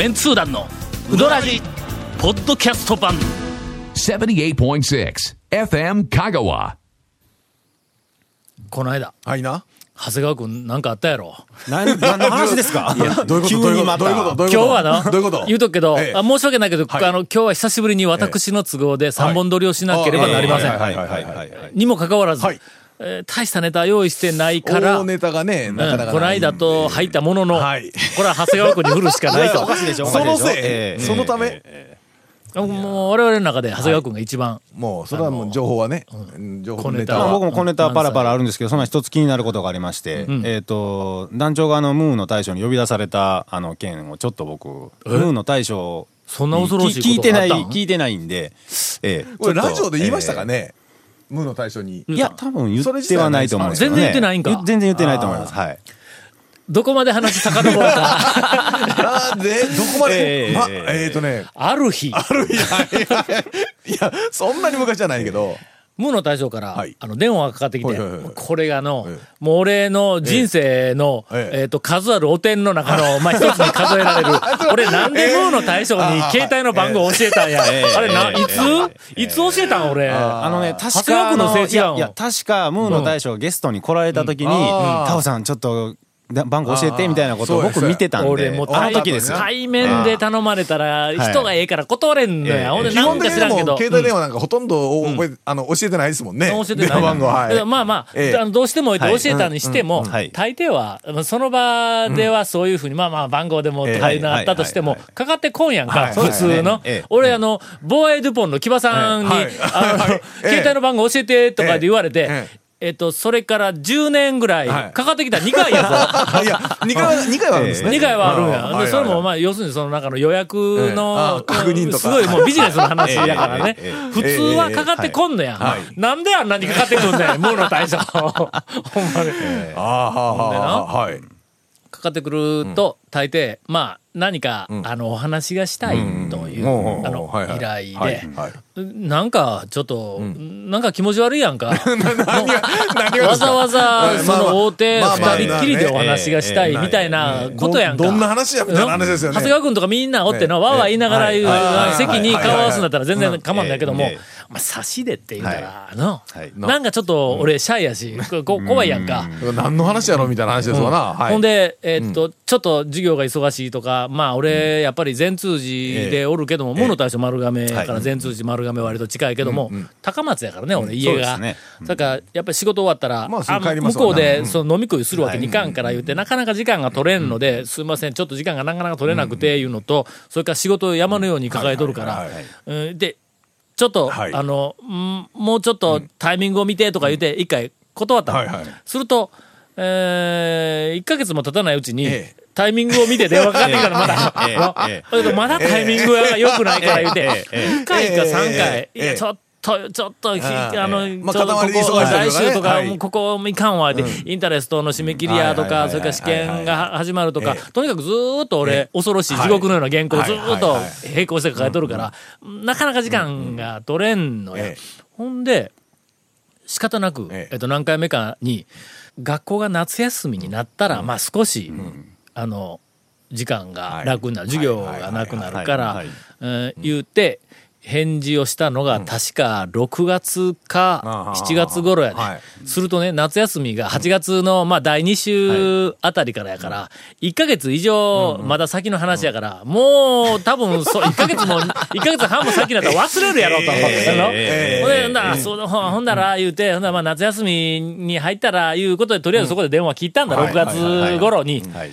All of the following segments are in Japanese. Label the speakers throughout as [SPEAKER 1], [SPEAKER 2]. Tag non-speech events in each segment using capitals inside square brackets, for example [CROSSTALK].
[SPEAKER 1] メンツー団のウドラジポッドキャスト版。
[SPEAKER 2] 78.6 FM Kagawa.
[SPEAKER 1] この間。
[SPEAKER 3] はいな。
[SPEAKER 1] 長谷川君なんかあったやろ。
[SPEAKER 4] 何何の話ですか？[LAUGHS]
[SPEAKER 3] どういうこと？
[SPEAKER 4] 急にまた。
[SPEAKER 3] どういうこと？どういうこと？
[SPEAKER 1] 今日はな
[SPEAKER 3] どういうこと？
[SPEAKER 1] 言うとくけど、
[SPEAKER 3] ええ。
[SPEAKER 1] あ申し訳ないけど、
[SPEAKER 3] はい。
[SPEAKER 1] あの今日は久しぶりに私の都合で三本撮りをしなければなりません、
[SPEAKER 4] はい。はい。はい。はい。
[SPEAKER 1] にもかかわらず、
[SPEAKER 3] はい
[SPEAKER 1] えー大したネタ用意してないから
[SPEAKER 3] 大ネタがね、なかなかない。
[SPEAKER 1] うんこの間と入ったものの、
[SPEAKER 3] はい
[SPEAKER 1] これは長谷川君に振るしかないと。[LAUGHS]
[SPEAKER 4] おかしいでしょおかしいでしょ？
[SPEAKER 3] そのせい、
[SPEAKER 4] ええ。
[SPEAKER 3] そのため、
[SPEAKER 1] もう我々の中で長谷川君が一番、
[SPEAKER 3] もう、それはもう情報はね、うん情報のネタ。
[SPEAKER 4] まあ、
[SPEAKER 1] 小ネタは
[SPEAKER 3] は。
[SPEAKER 4] 僕も小ネタパラパラあるんですけど、そんな一つ気になることがありまして、えっ、と、団長があの、ムーンの大将に呼び出された、あの、件をちょっと僕、ムーンの大将
[SPEAKER 1] そんな恐ろしい
[SPEAKER 4] 聞いてない、
[SPEAKER 1] ことがあったん？
[SPEAKER 4] 聞いてないんで、ええ。
[SPEAKER 3] これラジオで言いましたかね？無の対象に。
[SPEAKER 4] いや、多分言ってはないと思うんですね。
[SPEAKER 1] 全然言ってないんか。
[SPEAKER 4] 全然言ってないと思います。はい。
[SPEAKER 1] どこまで話遡るか。[LAUGHS]
[SPEAKER 3] あーで、どこまで、ま、
[SPEAKER 4] ええええ
[SPEAKER 3] え。っとね、
[SPEAKER 1] ある日。
[SPEAKER 3] あるいや、[LAUGHS] いや、そんなに昔じゃないけど、
[SPEAKER 1] 無の大将から、
[SPEAKER 3] はい。
[SPEAKER 1] あの電話がかかってきて、
[SPEAKER 3] はいはいはい
[SPEAKER 1] これがあの、
[SPEAKER 3] ええ。
[SPEAKER 1] もう俺の人生の、え
[SPEAKER 3] え。え
[SPEAKER 1] っ、と、数あるお点の中の、[LAUGHS] まあ、一つに数えられる。[LAUGHS] 俺なんでムーの大将に携帯の番号教えたんや？
[SPEAKER 4] ええ。
[SPEAKER 1] あれな、
[SPEAKER 4] ええ。
[SPEAKER 1] いつ、いつ教えたん俺？
[SPEAKER 4] あのね、確か、
[SPEAKER 1] 君のい
[SPEAKER 4] や、いや確か、ムーの大将がゲストに来られた時に、タオさん、ちょっと、だ番号教えて、みたいなことを僕見てたんで、
[SPEAKER 1] 俺もう
[SPEAKER 4] あの
[SPEAKER 1] 対
[SPEAKER 4] 時ですよ。
[SPEAKER 1] 対面で頼まれたら、人がええ。から断れんのや。
[SPEAKER 4] ええ
[SPEAKER 1] ほんで、
[SPEAKER 3] 基
[SPEAKER 1] なんか
[SPEAKER 3] 本的にも
[SPEAKER 1] 知らん。けど。
[SPEAKER 3] 携帯電話なんかほとんど覚え、あの、教えてないですもんね。
[SPEAKER 1] 教えてない。
[SPEAKER 3] 電話番号、はい。
[SPEAKER 1] まあまあ、
[SPEAKER 3] ええ。
[SPEAKER 1] あのどうしても教えたにしても、大抵は、まあその場ではそういうふうに、まあまあ番号でもとかい。うのあったとしてもかかってこんやんか、
[SPEAKER 3] はい。
[SPEAKER 1] 普通の。
[SPEAKER 4] ええ。
[SPEAKER 1] 俺あの、ボーエドゥポンの木場さんに、
[SPEAKER 3] はい。
[SPEAKER 1] あの
[SPEAKER 3] はい、
[SPEAKER 1] 携帯の番号教えてとかで言われて
[SPEAKER 3] ええ、
[SPEAKER 1] えっと、それから10年ぐらい、
[SPEAKER 3] はい。
[SPEAKER 1] かかってきた2回やぞ。[LAUGHS]
[SPEAKER 3] いや、2回は、二回はあるんですね。
[SPEAKER 1] 2回はあるんや。で、
[SPEAKER 3] はいはい
[SPEAKER 1] それもまあ、要するにその中の予約
[SPEAKER 3] ええ。
[SPEAKER 1] の
[SPEAKER 3] あ、確認とか
[SPEAKER 1] すごいもうビジネスの話やからね。普通はかかってこんのや
[SPEAKER 3] はい。
[SPEAKER 1] なんであんなにかかってくんねん、[LAUGHS] ムーの大将。[LAUGHS] ほんまに。
[SPEAKER 3] ああ、はあ、はあ、はい。
[SPEAKER 1] かかってくると、大抵、まあ、何か、あの、お話がしたいという、
[SPEAKER 3] うん
[SPEAKER 1] あの、依頼
[SPEAKER 3] はい。
[SPEAKER 1] で、
[SPEAKER 3] はい。
[SPEAKER 1] なんか、ちょっと、なんか気持ち悪いやんか。[LAUGHS] わざわざ、その大手
[SPEAKER 3] まあまあ
[SPEAKER 1] 二人っきりでお話がしたいみたいなことやんか。
[SPEAKER 3] どどんな話やみたいな話ですよね。
[SPEAKER 1] 長谷川君とかみんなおってな、わーわー言いながら席に顔合わすんだったら全然構わんないけどもまあ、差しでって言うから、の
[SPEAKER 4] はい。
[SPEAKER 1] なんかちょっと俺シャイやし、怖いやんか。
[SPEAKER 3] 何の話やろみたいな話ですわな。はい。
[SPEAKER 1] ほんで、えーっと、ちょっと授業が忙しいとか、まあ俺、やっぱり全通寺でおるけども、もの大将丸亀やから全通寺丸亀割と近いけども、高松やからね、俺家が。だから、やっぱり仕事終わったら、向こうでその飲み食いするわけにい。かんから言って、なかなか時間が取れんので、すいません、ちょっと時間がなかなか取れなくていうのと、それから仕事を山のように抱えとるから。で、ちょっと、
[SPEAKER 3] はい。
[SPEAKER 1] あの、んもうちょっとタイミングを見てとか言って、一回断った。の。
[SPEAKER 3] はいはい。
[SPEAKER 1] すると、えー、1ヶ月も経たないうちに、
[SPEAKER 3] ええ。
[SPEAKER 1] タイミングを見て電話かかってきたらまだ、
[SPEAKER 4] ええ。
[SPEAKER 1] まだタイミングが良くないから言うて、
[SPEAKER 4] ええ。
[SPEAKER 1] 2回か3回、ちょっと、ちょっと、ひ
[SPEAKER 3] あ
[SPEAKER 1] の、
[SPEAKER 3] まあ
[SPEAKER 1] ちょっとここ、来週とか、
[SPEAKER 3] はい。
[SPEAKER 1] もうここもいかんわ、で、インタレストの締め切りやとか、それから試験が始まるとか
[SPEAKER 3] ええ、
[SPEAKER 1] とにかくずーっと俺、恐ろしい地獄のような原稿をずーっと並行して抱えとるから、なかなか時間が取れんのよ。
[SPEAKER 3] ええ。
[SPEAKER 1] ほんで、仕方なく、
[SPEAKER 3] ええ。
[SPEAKER 1] えっと、何回目かに、学校が夏休みになったら、まあ少し、あの、時間が楽になる、授業がなくなるから言うて、返事をしたのが確か6月か7月頃やね、
[SPEAKER 3] はい。
[SPEAKER 1] するとね、夏休みが8月のまあ第2週あたりからやから、1ヶ月以上まだ先の話やから、もう多分そう、[LAUGHS] 1ヶ月も、1ヶ月半も先だったら忘れるやろと思ってほんで、ほんだら、そうほんほんだら、言うて、ほんだらまあ夏休みに入ったら、いうことで、とりあえずそこで電話切ったんだ、
[SPEAKER 3] うん
[SPEAKER 1] 6月頃に。
[SPEAKER 4] はい。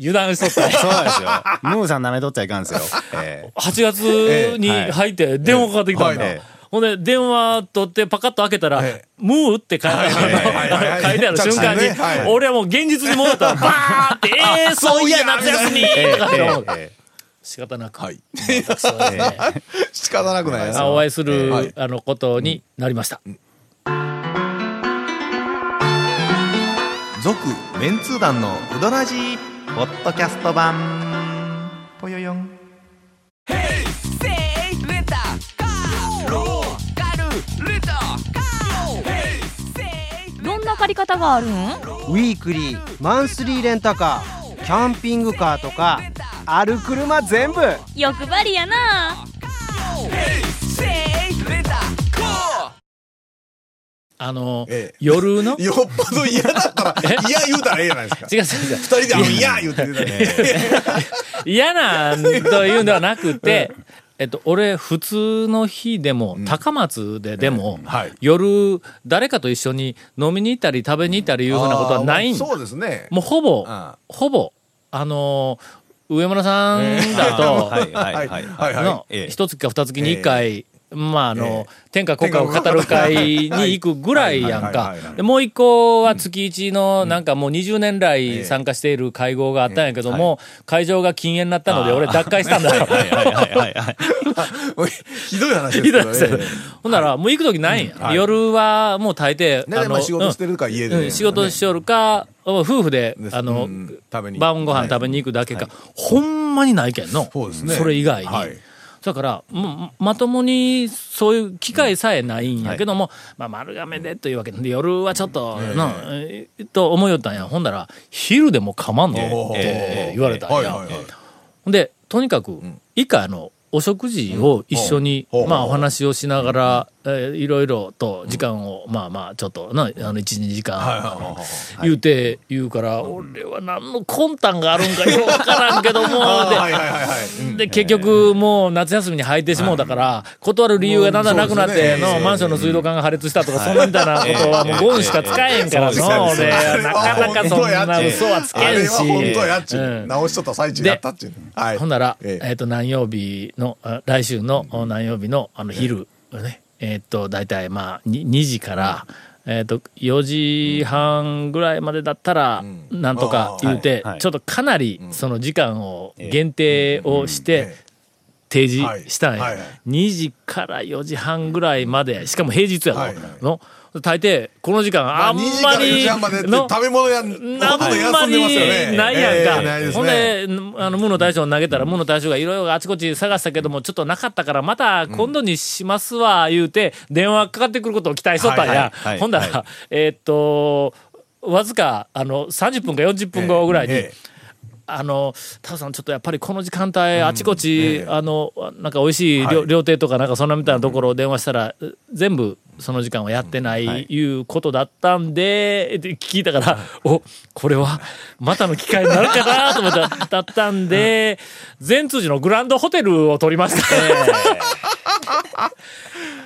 [SPEAKER 1] 油断しとった。
[SPEAKER 4] そうですよ。ムーさん舐めとっちゃいかんですよ。[LAUGHS] え
[SPEAKER 1] 8月に入って電話かかってきたんだ。
[SPEAKER 3] ええ。
[SPEAKER 1] ほんで、電話取ってパカッと開けたら
[SPEAKER 3] ええ、
[SPEAKER 1] ムーって書いてある。瞬間に俺はもう現実に戻った。ら、[LAUGHS] バーって、ええ、そういや、夏休み
[SPEAKER 4] え
[SPEAKER 1] とかって思う。
[SPEAKER 4] え
[SPEAKER 1] 仕方なく。
[SPEAKER 3] はい。[LAUGHS] 仕方なくないです
[SPEAKER 1] あお会いする、
[SPEAKER 3] はい。
[SPEAKER 1] あの、ことになりました。
[SPEAKER 5] 続メンツー団のウドラジーポッドキャスト版。ぽよよん。
[SPEAKER 6] どんな借り方があるん？
[SPEAKER 7] ウィークリーマンスリーレンタカーキャンピングカーとか
[SPEAKER 3] ある車全部。
[SPEAKER 6] 欲張りやな
[SPEAKER 1] あの、
[SPEAKER 5] ええ。
[SPEAKER 1] 夜の、違 [LAUGHS] う
[SPEAKER 5] よっぽど嫌だったら、[LAUGHS] 嫌言うたらええじゃないですか。
[SPEAKER 1] 違う違う。
[SPEAKER 5] 二人であの嫌言うて出たね。
[SPEAKER 1] 嫌なんというんではなくて、[LAUGHS] えっと、俺、普通の日でも、高松ででも、
[SPEAKER 5] はい。
[SPEAKER 1] 夜、誰かと一緒に飲みに行ったり食べに行ったりいうふうなことはない
[SPEAKER 5] そうですね。
[SPEAKER 1] もうほぼ
[SPEAKER 5] あ、
[SPEAKER 1] ほぼ、あのー上村さんだと、一月か二月に一回、まああの、
[SPEAKER 5] え
[SPEAKER 1] 天下国家を語る会に行くぐらいやんか。もう一個は月一のなんかもう20年来参加している会合があったんやけども、会場が禁煙になったので俺脱会したんだよ。
[SPEAKER 5] ひどい話ですけどね。
[SPEAKER 1] ほんなら、もう行くときないんや。
[SPEAKER 5] はい。
[SPEAKER 1] 夜はもう大抵、
[SPEAKER 5] あ仕事してるか家で
[SPEAKER 1] うん。仕事しよるか、夫婦で、あの、
[SPEAKER 5] うん。食べに
[SPEAKER 1] 晩ご飯食べに行くだけか、ほんまにないけんの。
[SPEAKER 5] そうですね。
[SPEAKER 1] それ以外に。
[SPEAKER 5] はい
[SPEAKER 1] だから、もまともにそういう機会さえないんやけども、まあ丸亀でというわけで、夜はちょっと、なえーと思いよったんや。ほんだら、昼でも構わんの？って言われたんや。で、とにかく、以下あの、お食事を一緒に、
[SPEAKER 5] うん。
[SPEAKER 1] まあお話をしながら、えーいろいろと時間を、まあまあちょっとな、あの1、2時間、言うて、言うから、俺は何の魂胆があるんかよくわからんけども、で、結局、もう夏休みに入ってしもうだから、断る理由がだんだんなくなって、の、マンションの水道管が破裂したとか、そんなみたいなことはもうゴンしか使えんからの、
[SPEAKER 5] です
[SPEAKER 1] で、
[SPEAKER 5] そうです
[SPEAKER 1] なかなかそんな嘘はつけんし。う
[SPEAKER 5] うん。直しとった最中やったっちゅう。はい。
[SPEAKER 1] ほんなら、
[SPEAKER 5] ええ。
[SPEAKER 1] えっ、と、何曜日の、あ来週のお何曜日の、あの、昼、ね、えっ、と、大体、まあ、に 2, 時から、えっ、と、4時半ぐらいまでだったら、なんとか言うて、ちょっとかなり、その時間を限定をして、提示したんや、
[SPEAKER 5] はいはい。はい
[SPEAKER 1] 2時から4時半ぐらいまで、しかも平日やの、大抵、この時間、あん
[SPEAKER 5] 2時
[SPEAKER 1] ま
[SPEAKER 5] から4
[SPEAKER 1] り
[SPEAKER 5] 食べ物や、ほ
[SPEAKER 1] あんま。りないやんか。ほん
[SPEAKER 5] ね。
[SPEAKER 1] で、あの、無の大将に投げたら、無の大将がいろいろあちこち探したけども、ちょっとなかったから、また今度にしますわ、言うて、電話かかってくることを期待しとったんや。ほんだら、
[SPEAKER 4] は
[SPEAKER 1] えーっと、わずか、あの、30分か40分後ぐらいに、
[SPEAKER 5] ええ
[SPEAKER 1] あの、タオさん、ちょっとやっぱりこの時間帯、あちこち、あの、なんか美味しい料,、
[SPEAKER 5] はい
[SPEAKER 1] 料亭とかなんかそんなみたいなところを電話したら、全部その時間はやってない、い。うことだったんで、って聞いたから、お、これはまたの機会になるかなと思った、だったんで、善通寺のグランドホテルを取りました。ね。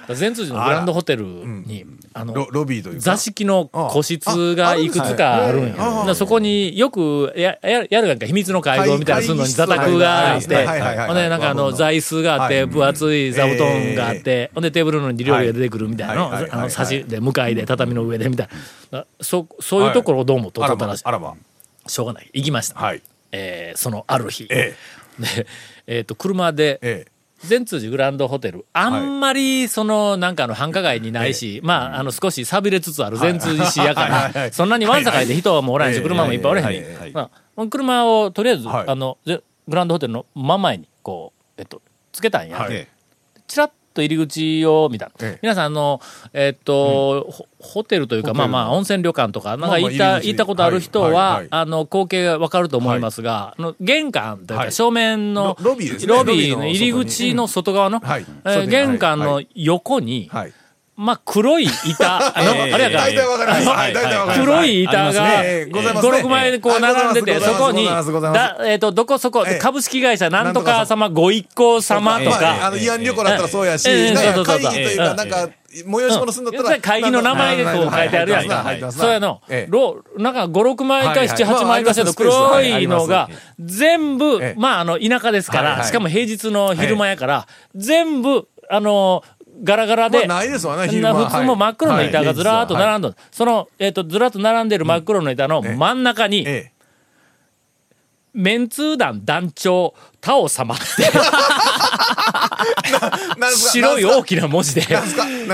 [SPEAKER 1] 善通寺のグランドホテルに、あの
[SPEAKER 5] ロ、ロビーというか。
[SPEAKER 1] 座敷の個室がいくつかあるんよ。だからそこによくやややるやんか、秘密の会合みたいなのするのに座卓があって、ほんでなんかあの座椅子があって、
[SPEAKER 5] はい
[SPEAKER 1] 分厚い座布団があって、ほんでテーブルの上に料理が出てくるみたいなの、あの差しで向かいで畳の上でみたいな。そそういうところをどうもとったらしい。
[SPEAKER 5] ばあらば。
[SPEAKER 1] しょうがない。行きました。
[SPEAKER 5] はい。
[SPEAKER 1] えーそのある日。
[SPEAKER 5] え
[SPEAKER 1] で、えっ、と、車で、
[SPEAKER 5] え。え
[SPEAKER 1] 善通寺グランドホテル、あんまり、その、なんかあの、繁華街にないし、まあ、あの、少し錆びれつつある善通寺市やから、そんなにわんさかいで人はもうおらんし、
[SPEAKER 5] はい。
[SPEAKER 1] 車もいっぱいおれへん
[SPEAKER 5] はい
[SPEAKER 1] ね車をとりあえず、
[SPEAKER 5] はい。
[SPEAKER 1] あの、ぜグランドホテルの真前に、こう、えっと、つけたんや。
[SPEAKER 5] はい。
[SPEAKER 1] チラッと入り口を見た。
[SPEAKER 5] ええ。
[SPEAKER 1] 皆さん、あの、えっと、ホホテルというか、まあまあ、温泉旅館とか、なんか行った、行ったことある人
[SPEAKER 5] はいはい
[SPEAKER 1] は
[SPEAKER 5] はい、
[SPEAKER 1] あの、光景がわかると思いますが、あの、玄関というか、
[SPEAKER 5] はい。
[SPEAKER 1] 正面の、
[SPEAKER 5] ロロビーね。
[SPEAKER 1] ロビーの入り口の外側の、
[SPEAKER 5] はい。
[SPEAKER 1] えー玄関の
[SPEAKER 5] はい。
[SPEAKER 1] 横に、
[SPEAKER 5] はい。
[SPEAKER 1] まあ、黒い板、[LAUGHS] あの、あれやから、
[SPEAKER 5] 大体わかります。はい。大体わかります。
[SPEAKER 1] 黒い板が、
[SPEAKER 5] ええございますね。
[SPEAKER 1] 5、6枚こう並んでて、
[SPEAKER 5] あ
[SPEAKER 1] そこに、だえっと、どこそこ
[SPEAKER 5] ええ、
[SPEAKER 1] 株式会社なんとか様、ご一行様と
[SPEAKER 5] まあの、慰安旅行だったらそうやし、
[SPEAKER 1] ええ
[SPEAKER 5] なんか
[SPEAKER 1] そうそうそう
[SPEAKER 5] 会議というか、なんか、催し物するんだったら、
[SPEAKER 1] 会議の名前がこう書いてあるやんか。そうやの。なんか5、6枚か
[SPEAKER 5] はいはい。
[SPEAKER 1] 7、8枚かしらの黒いのが、全部
[SPEAKER 5] ええ、
[SPEAKER 1] まあ、あの、田舎ですから、しかも平日の昼間やから、全部、あの、ガラガラで、
[SPEAKER 5] まあないですわね、昼
[SPEAKER 1] 普通も真っ黒の板がずらーっと並ん
[SPEAKER 5] で
[SPEAKER 1] どるその、えっと、ずらっと並んでる真っ黒の板の真ん中に、
[SPEAKER 5] え。
[SPEAKER 1] メンツー団団長、タオ様って、[LAUGHS] 白い大きな文字で、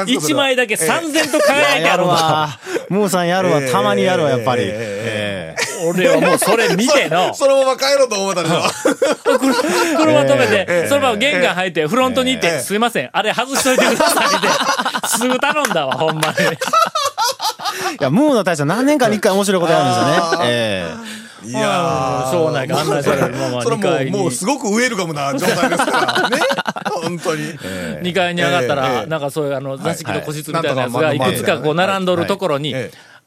[SPEAKER 1] 一
[SPEAKER 5] は。
[SPEAKER 1] 枚だけ三千と輝いてあ
[SPEAKER 4] やる。わ。ムーさんやるわ。たまにやるわ、やっぱり。
[SPEAKER 5] え
[SPEAKER 4] え。え
[SPEAKER 1] 俺はもうそれ見ての、
[SPEAKER 5] そのまま帰ろうと思ったでしょ？[LAUGHS]
[SPEAKER 1] 車止めて、
[SPEAKER 5] ええ。
[SPEAKER 1] そのまま玄関入って、フロントに行って、
[SPEAKER 5] ええ。
[SPEAKER 1] すいません、あれ外しといてくださいって、すぐ頼んだわ、ほんまに。
[SPEAKER 4] いや、ムーの大将何年間に一回面白いことやるんですよね。え
[SPEAKER 3] いやー
[SPEAKER 1] しょうがないから案内されるまま
[SPEAKER 3] それ
[SPEAKER 1] 2階に。
[SPEAKER 3] はもう、もうすごくウェルカムな状態ですからね。本当に。[LAUGHS]
[SPEAKER 1] 2階に上がった
[SPEAKER 3] え
[SPEAKER 1] ら、
[SPEAKER 3] え
[SPEAKER 1] なんかそういうあの座敷と個室みたいなやつが
[SPEAKER 3] は
[SPEAKER 1] いくつかこう並んどるところに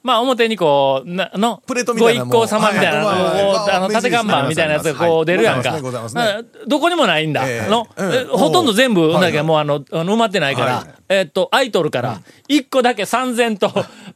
[SPEAKER 1] まあ表にこう、な、の、
[SPEAKER 3] プレートみ
[SPEAKER 1] ご
[SPEAKER 3] たいな
[SPEAKER 1] 一行様みたいな、あの、縦看板みたいなやつ。がこう出るやんか。どこにもないんだ。
[SPEAKER 3] ええ。
[SPEAKER 1] の、ほとんど全部、
[SPEAKER 3] はい
[SPEAKER 1] だけどもうあの、埋まってないから
[SPEAKER 3] はい、
[SPEAKER 1] えっと、アイドルから、一個だけ三千と、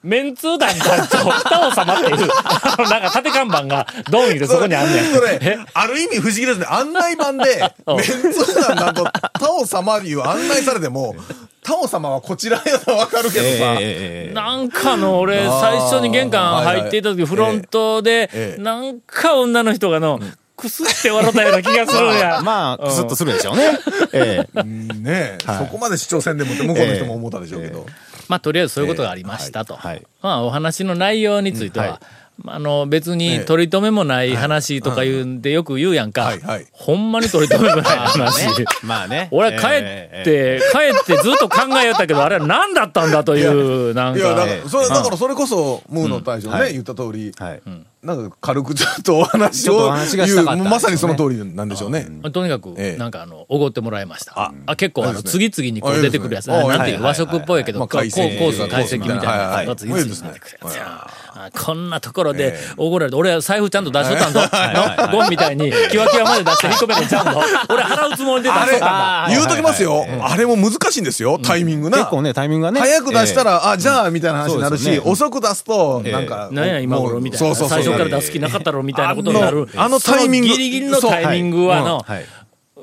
[SPEAKER 1] メンツー団団長、二王様っていう、あの、なんか縦看板が、ドンいるそこにあんねん。
[SPEAKER 3] それ、ある意味不思議ですね。案内板で、[LAUGHS] メンツー団なんと、タオ様いう案内されても、タオ様はこちらやとわかるけどさ、
[SPEAKER 4] ええ
[SPEAKER 1] なんかの、俺、最初に玄関入っていた時、フロントで
[SPEAKER 3] え、え
[SPEAKER 1] なんか女の人がの、くすって笑ったような気がするんや。
[SPEAKER 4] まあ、クスッとするでしょうね。ええ
[SPEAKER 3] うんねえ、そこまで主張せんでもって向こうの人も思ったでしょうけど。
[SPEAKER 1] まあ、とりあえずそういうことがありましたと。
[SPEAKER 4] はいはい
[SPEAKER 1] まあ、お話の内容については、
[SPEAKER 4] うんはい
[SPEAKER 1] あの、別に取り留めもない話とか言うんでよく言うやんか。
[SPEAKER 3] はいはい。
[SPEAKER 1] ほんまに取り留めもない話。[LAUGHS]
[SPEAKER 4] まあね。
[SPEAKER 1] 俺は帰って、帰ってずっと考えよったけど、あれは何だったんだという、なん
[SPEAKER 3] いや、だ
[SPEAKER 1] か。
[SPEAKER 3] か。ら、それ、だからそれこそ、ムーの大将ね、
[SPEAKER 4] はい。
[SPEAKER 3] 言った通り、
[SPEAKER 4] はい。
[SPEAKER 3] なんか軽くちょっとお話を言うまさにその通りなんでしょうね。
[SPEAKER 1] とにかく、
[SPEAKER 3] ええ。
[SPEAKER 1] なんかあの、おごってもらいました。あ
[SPEAKER 3] あ
[SPEAKER 1] 結構あの、次々にこう出てくるやつ。
[SPEAKER 3] あ
[SPEAKER 1] なんていう、
[SPEAKER 4] はい
[SPEAKER 1] 和食っぽいけど、コースの解析みたいな
[SPEAKER 3] はいはい
[SPEAKER 1] やつ、次々に出てくるやつ。や
[SPEAKER 3] は
[SPEAKER 1] あこんなところでおごられて、俺は財布ちゃんと出しとったんぞ。[LAUGHS] の？ゴンみたいに、キワキワまで出して引っ込めちゃうんぞ。俺払うつもりで出しとったんだ。、
[SPEAKER 3] 言うときますよ。あれも難しいんですよ、タイミングな。
[SPEAKER 4] 結構ね、タイミングがね。
[SPEAKER 3] 早く出した
[SPEAKER 4] ら、
[SPEAKER 3] ら、あ、じゃあ、みたいな話になるし、遅く出すと、
[SPEAKER 4] ええ
[SPEAKER 3] なんか。
[SPEAKER 1] なんや今頃みたいな。最初から出す気なかったろみたいなことになる。
[SPEAKER 3] あのタイミング
[SPEAKER 1] ギリギリのタイミングはの、
[SPEAKER 4] はい。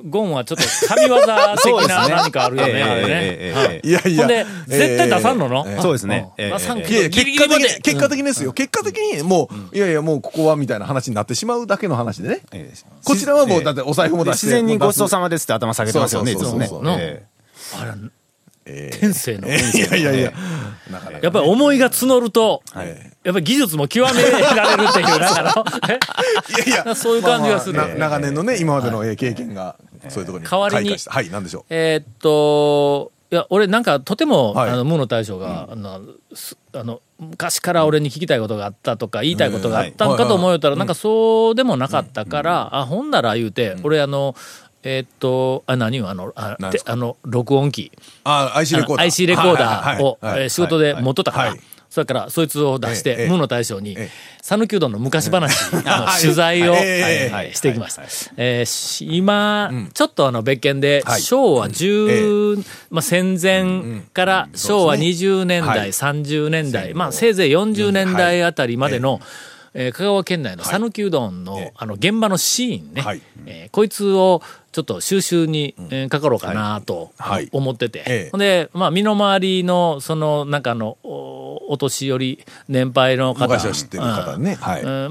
[SPEAKER 1] ゴンはちょっと神業的な何かあるよね、
[SPEAKER 3] い。やいや。
[SPEAKER 1] で、絶対出さんのの、
[SPEAKER 3] ええ。
[SPEAKER 4] そうですね。
[SPEAKER 1] うん。出さんけ
[SPEAKER 3] いやいや、
[SPEAKER 1] ギリ
[SPEAKER 3] 結果的に。結果的にですよ。結果的に、もう、いやいや、もうここはみたいな話になってしまうだけの話でね。
[SPEAKER 4] ええ。
[SPEAKER 3] こちらはもう、だってお財布も出して。
[SPEAKER 4] 自然にごちそう
[SPEAKER 3] さ
[SPEAKER 4] さまですって頭下げてますよね、いつもね。
[SPEAKER 3] そうそうそう。
[SPEAKER 1] そう。
[SPEAKER 4] え。
[SPEAKER 1] 天性の。
[SPEAKER 3] いやいやいや。
[SPEAKER 1] やっぱり思いが募ると、
[SPEAKER 3] はい
[SPEAKER 1] や。っぱり技術も極められるっていう、なんかの、え
[SPEAKER 3] いやいや、
[SPEAKER 1] そういう感じがする
[SPEAKER 3] 長年のね、今までのえー経験が、そういうところに
[SPEAKER 1] 代わりに。
[SPEAKER 3] はい、なんでしょう。
[SPEAKER 1] えーっと、いや、俺なんかとても、
[SPEAKER 3] はい。
[SPEAKER 1] あの、無の大将が、あの、すあの、昔から俺に聞きたいことがあったとか、言いたいことがあったんかと思うたら、なんかそうでもなかったから、あ、ほんなら言うて、俺あの、えーっと、あ、何よ、あの、あ、あの、録音機。
[SPEAKER 3] あ、IC レコーダー。
[SPEAKER 1] IC レコーダーを仕事で持っとったから。
[SPEAKER 3] はい、
[SPEAKER 1] それからそいつを出し
[SPEAKER 3] ええ、
[SPEAKER 1] て無の大将に
[SPEAKER 3] ええ、
[SPEAKER 1] 讃岐うどんの昔話の取材をしてきました。えーし今、ちょっとあの別件で、
[SPEAKER 3] はい。
[SPEAKER 1] 昭和10、まあ戦前から昭和20年代、
[SPEAKER 3] はい。
[SPEAKER 1] 30年代、まあせいぜい40年代あたりまでの、えー香川県内の讃岐うどんの、
[SPEAKER 3] ええ。
[SPEAKER 1] あの現場のシーンね、
[SPEAKER 3] はい。
[SPEAKER 1] えーこいつをちょっと収集に、えーかかろうかなと、
[SPEAKER 3] はい。
[SPEAKER 1] 思ってて、
[SPEAKER 3] ええ。
[SPEAKER 1] ほんで、まあ、身の回りの、その、なんかあの、おお年寄り、年配の方。
[SPEAKER 3] 昔を知ってる方ね。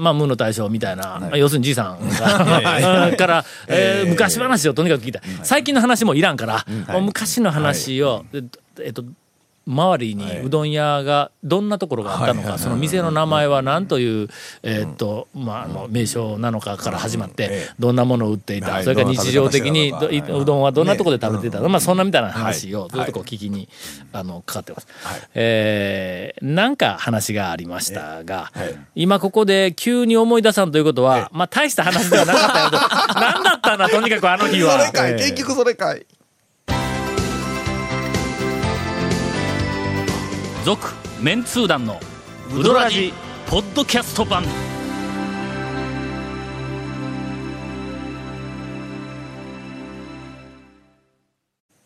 [SPEAKER 1] まあ、無の大将みたいな、要するにじいさん [LAUGHS] [LAUGHS] から、えー昔話をとにかく聞い。た。最近の話もいらんから、昔の話を、ええっと、周りにうどん屋がどんなところがあったのか、その店の名前は何という、えーっと、まあ、あの、名称なのかから始まって
[SPEAKER 3] ええ、
[SPEAKER 1] どんなものを売っていた、
[SPEAKER 3] はい。
[SPEAKER 1] それから日常的にうどんはどんなところで食べていたまあ、そんなみたいな話をずっとこう聞きに、あの、かかってます。えーなんか話がありましたが、今ここで急に思い出さんということは、まあ、大した話ではなかったよと。[LAUGHS] 何だったんだ、とにかくあの日は。
[SPEAKER 3] それかい、結局それかい。
[SPEAKER 1] 続メンツー団のウドラジポッドキャスト版。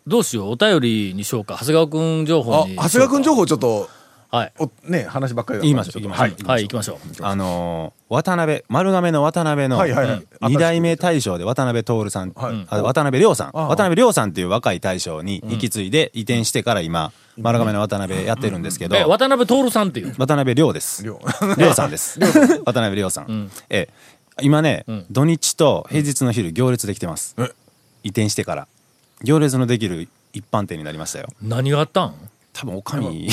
[SPEAKER 1] どうしよう？お便りにしようか。長谷川くん情報
[SPEAKER 3] あ、
[SPEAKER 1] に
[SPEAKER 3] 長谷川君情報ちょっと、
[SPEAKER 1] はい。
[SPEAKER 3] おね、話ばっかりだったんで
[SPEAKER 4] 言いましょう
[SPEAKER 3] ちっと
[SPEAKER 4] 言いましょう。
[SPEAKER 3] はい。
[SPEAKER 1] はい行きましょう。
[SPEAKER 4] あのー渡辺、丸亀の渡辺の
[SPEAKER 3] はいはいはい。
[SPEAKER 4] うん二代目大将で渡辺徹さん、
[SPEAKER 3] はい。
[SPEAKER 4] あ渡辺亮さん、
[SPEAKER 3] ああ
[SPEAKER 4] 渡辺亮さんっていう若い大将に引き継いで移転してから今、丸亀の渡辺やってるんですけど、
[SPEAKER 1] え渡辺徹さんっていう
[SPEAKER 4] 渡辺亮です。
[SPEAKER 3] 亮
[SPEAKER 4] 亮さんです。[LAUGHS] 渡辺亮さん。ええ、今ね、土日と平日の昼行列できてます
[SPEAKER 3] え。
[SPEAKER 4] 移転してから。行列のできる一般店になりましたよ。
[SPEAKER 1] 何があったん？
[SPEAKER 4] 多分、おかみ。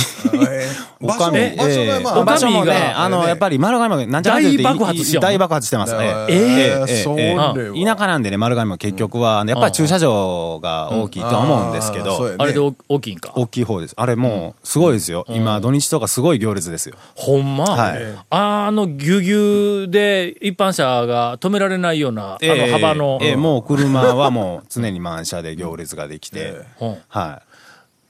[SPEAKER 4] おかみ、
[SPEAKER 3] 場所がまあ、
[SPEAKER 1] おかみ
[SPEAKER 4] 場所もね、
[SPEAKER 1] が
[SPEAKER 4] あの、やっぱり丸亀もなんちゃら
[SPEAKER 1] 大爆発しよ。う
[SPEAKER 4] 大爆発してます。ええ
[SPEAKER 3] え
[SPEAKER 4] 田舎なんでね、丸亀も結局は、やっぱり駐車場が大きいとは思うんですけど、
[SPEAKER 3] あ
[SPEAKER 1] れでお大きいんか？
[SPEAKER 4] 大きい方です。あれもう、すごいですよ。今、土日とかすごい行列ですよ。
[SPEAKER 1] ほんま、
[SPEAKER 4] はい。
[SPEAKER 1] あのぎゅうぎゅうで一般車が止められないような、あの幅の、
[SPEAKER 4] ええもう車はもう常に満車で行列ができて、
[SPEAKER 1] うん。
[SPEAKER 4] は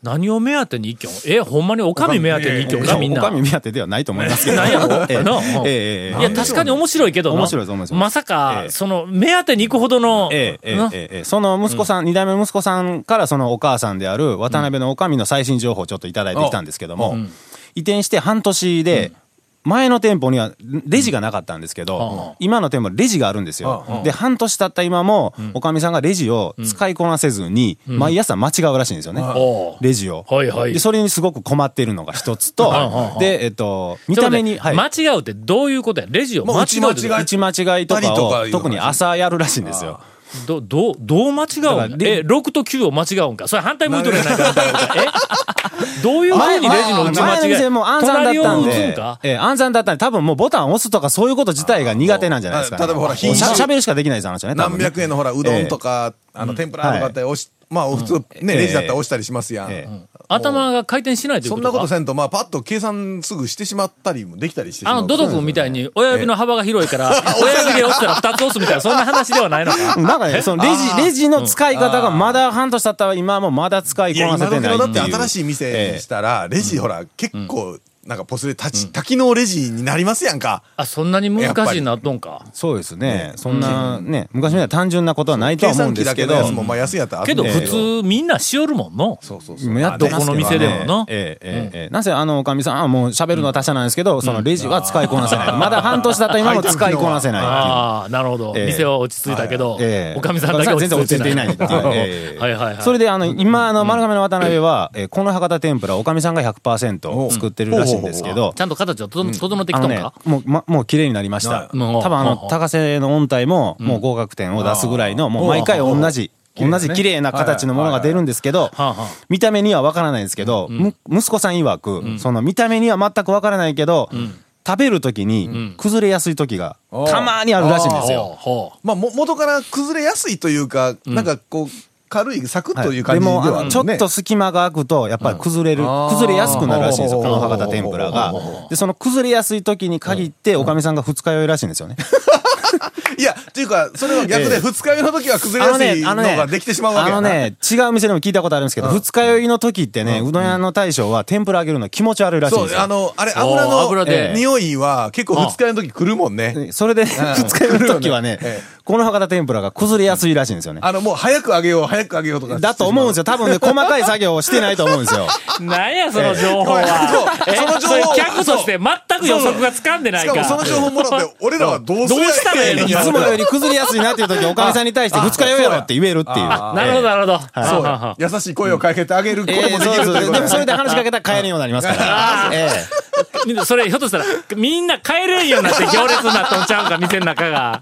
[SPEAKER 1] 何を目当てに一挙？え、ほんまにおかみ目当てに一挙
[SPEAKER 4] い。
[SPEAKER 1] か、みんな。
[SPEAKER 4] おかみ目当てではないと思いますけど。
[SPEAKER 1] なんやろ。
[SPEAKER 4] ええ。え
[SPEAKER 1] いや、確かに面白いけどな。
[SPEAKER 4] 面白いです面白い
[SPEAKER 1] まさか、
[SPEAKER 4] ええ。
[SPEAKER 1] その、目当てに行くほどの、
[SPEAKER 4] ええええその息子さん、二、代目の息子さんからそのお母さん。である渡辺のおかみの最新情報をちょっといただいてきたんですけども、移転して半年で、前の店舗にはレジがなかったんですけど、今の店舗レジがあるんですよ。で、半年経った今も、おかみさんがレジを使いこなせずに、毎朝間違うらしいんですよね。レジを。
[SPEAKER 1] はいはい。
[SPEAKER 4] で、それにすごく困ってるのが一つと、で、えっと、見た目に、
[SPEAKER 1] 間違うってどういうことや？レジを間違う
[SPEAKER 3] 打ち間違
[SPEAKER 4] いとかを
[SPEAKER 3] たりとかいう話
[SPEAKER 4] 特に朝やるらしいんですよ。
[SPEAKER 1] ど、どう、どう間違うんえ、6と9を間違うんか？それ反対向いとるやないか。え？[LAUGHS] どういうふうにレジの打ち間
[SPEAKER 4] 前の
[SPEAKER 1] 違い
[SPEAKER 4] 店も暗算だったんで。ええ暗算だったんで、多分もうボタン押すとかそういうこと自体が苦手なんじゃないですか、ね。
[SPEAKER 3] あ例えばほら品
[SPEAKER 4] しゃ
[SPEAKER 3] 種。
[SPEAKER 4] 喋るしかできないです、あの人ね。
[SPEAKER 3] 何百円のほら、うどんとか、あの、天ぷらとかって押し、まあ、普通、ね、
[SPEAKER 4] ええ。
[SPEAKER 3] レジだったら押したりしますやん。
[SPEAKER 4] ええ
[SPEAKER 1] 頭が回転しないという
[SPEAKER 3] そん
[SPEAKER 1] ことか。
[SPEAKER 3] なことせんと、まあ、パッと計算すぐしてしまったりもできたりしてしまう。
[SPEAKER 1] あの、ドド君みたいに親指の幅が広いから、[LAUGHS] 親指で押したら2つ押すみたいな、そんな話ではないのか。[LAUGHS]
[SPEAKER 4] なんかね、そのレジ、レジの使い方がまだ半年経ったら今はもうまだ使いこなせてないいう。
[SPEAKER 3] のだって新しい店にしたら、レジほら、結構、なんかポスで多多機能レジになりますやんか。
[SPEAKER 1] あ、そんなに難しいなっとんか。
[SPEAKER 4] そうですね。そんなね、昔みたいな単純なことはないと思うんですけど。
[SPEAKER 3] のやつもまあ安いやったらあ
[SPEAKER 1] けど普通みんなしよるもんの。
[SPEAKER 3] そうそうそう。
[SPEAKER 4] やっ
[SPEAKER 1] この店でもな
[SPEAKER 4] ええええええなぜあのおかみさんはもう喋るのは他社なんですけど、そのレジは使いこなせない。まだ半年だった今も使いこなせない。
[SPEAKER 1] ああ、なるほど。
[SPEAKER 4] ええ
[SPEAKER 1] 店は落ち着いたけど
[SPEAKER 4] ええ、
[SPEAKER 1] おかみさんだけ落ち着いてない。
[SPEAKER 4] 全然落ち着いていない
[SPEAKER 1] はいはいはい。
[SPEAKER 4] それであの、今、あの、丸亀の渡辺は、えーこの博多天ぷら、おかみさんが100%作ってるらしいんですけど
[SPEAKER 1] ち、ゃんと形を整整ってきとんか、
[SPEAKER 4] もう、ま、もう綺麗になりました。
[SPEAKER 1] うん
[SPEAKER 4] 多分あの、高瀬の音体も、もう合格点を出すぐらいの、もう毎回同じ、同じ綺麗な形のものが出るんですけど見た目にはわからないんですけど、む息子さん曰く、その見た目には全くわからないけど、食べるときに崩れやすい時がたまにあるらしいんですよ。
[SPEAKER 3] まあ、も、元から崩れやすいというか、なんかこう、軽い、サクッという感じではあるね。
[SPEAKER 4] ちょっと隙間が空くと、やっぱり崩れる、崩れやすくなるらしいんですよ、
[SPEAKER 3] うん
[SPEAKER 4] この博多天ぷらが。で、その崩れやすい時に限って、おかみさんが二日酔いらしいんですよね。[LAUGHS]
[SPEAKER 3] いや、っていうか、それは逆で、二日酔いの時は崩れやすいのができてしまうわけやな。
[SPEAKER 4] あのね、違う店でも聞いたことあるんですけど、二日酔いの時ってね、うどん屋の大将は天ぷら揚げるの気持ち悪いらしいん
[SPEAKER 3] そう、
[SPEAKER 4] ですよ。
[SPEAKER 3] あの、あれ、油の
[SPEAKER 1] 油
[SPEAKER 4] で。
[SPEAKER 3] 匂いは結構二日酔いの時来るもんね。
[SPEAKER 4] でそれで、二日酔いの時はね
[SPEAKER 3] ええ、
[SPEAKER 4] この博多天ぷらが崩れやすいらしいんですよね。
[SPEAKER 3] あの、もう早く揚げよう、早く揚げようとか。
[SPEAKER 4] だと思うんですよ。多分ね、細かい作業をしてないと思うんですよ。
[SPEAKER 1] う。[LAUGHS] なんや、[LAUGHS] その情報
[SPEAKER 3] ええ
[SPEAKER 1] は。え
[SPEAKER 3] そうその情報
[SPEAKER 1] 客として全く予測がつかんでないか。
[SPEAKER 3] しかもその情報もらって、[LAUGHS] 俺らはどうする
[SPEAKER 1] どうしたらええの
[SPEAKER 4] いつもより崩れやすいなっていう時、おかみさんに対して二日酔いやろって言えるっていう。
[SPEAKER 1] なるほど、なるほど。
[SPEAKER 3] そう
[SPEAKER 1] ははは
[SPEAKER 3] や。優しい声をかけてあげるこもでき
[SPEAKER 4] そうそうそう。
[SPEAKER 3] る
[SPEAKER 4] でもそれで話しかけたら帰れんようになりますから。ええ
[SPEAKER 1] みんなそれ、ひょっとしたら、みんな帰れんようになって行列になっとんちゃうんか、店の中が。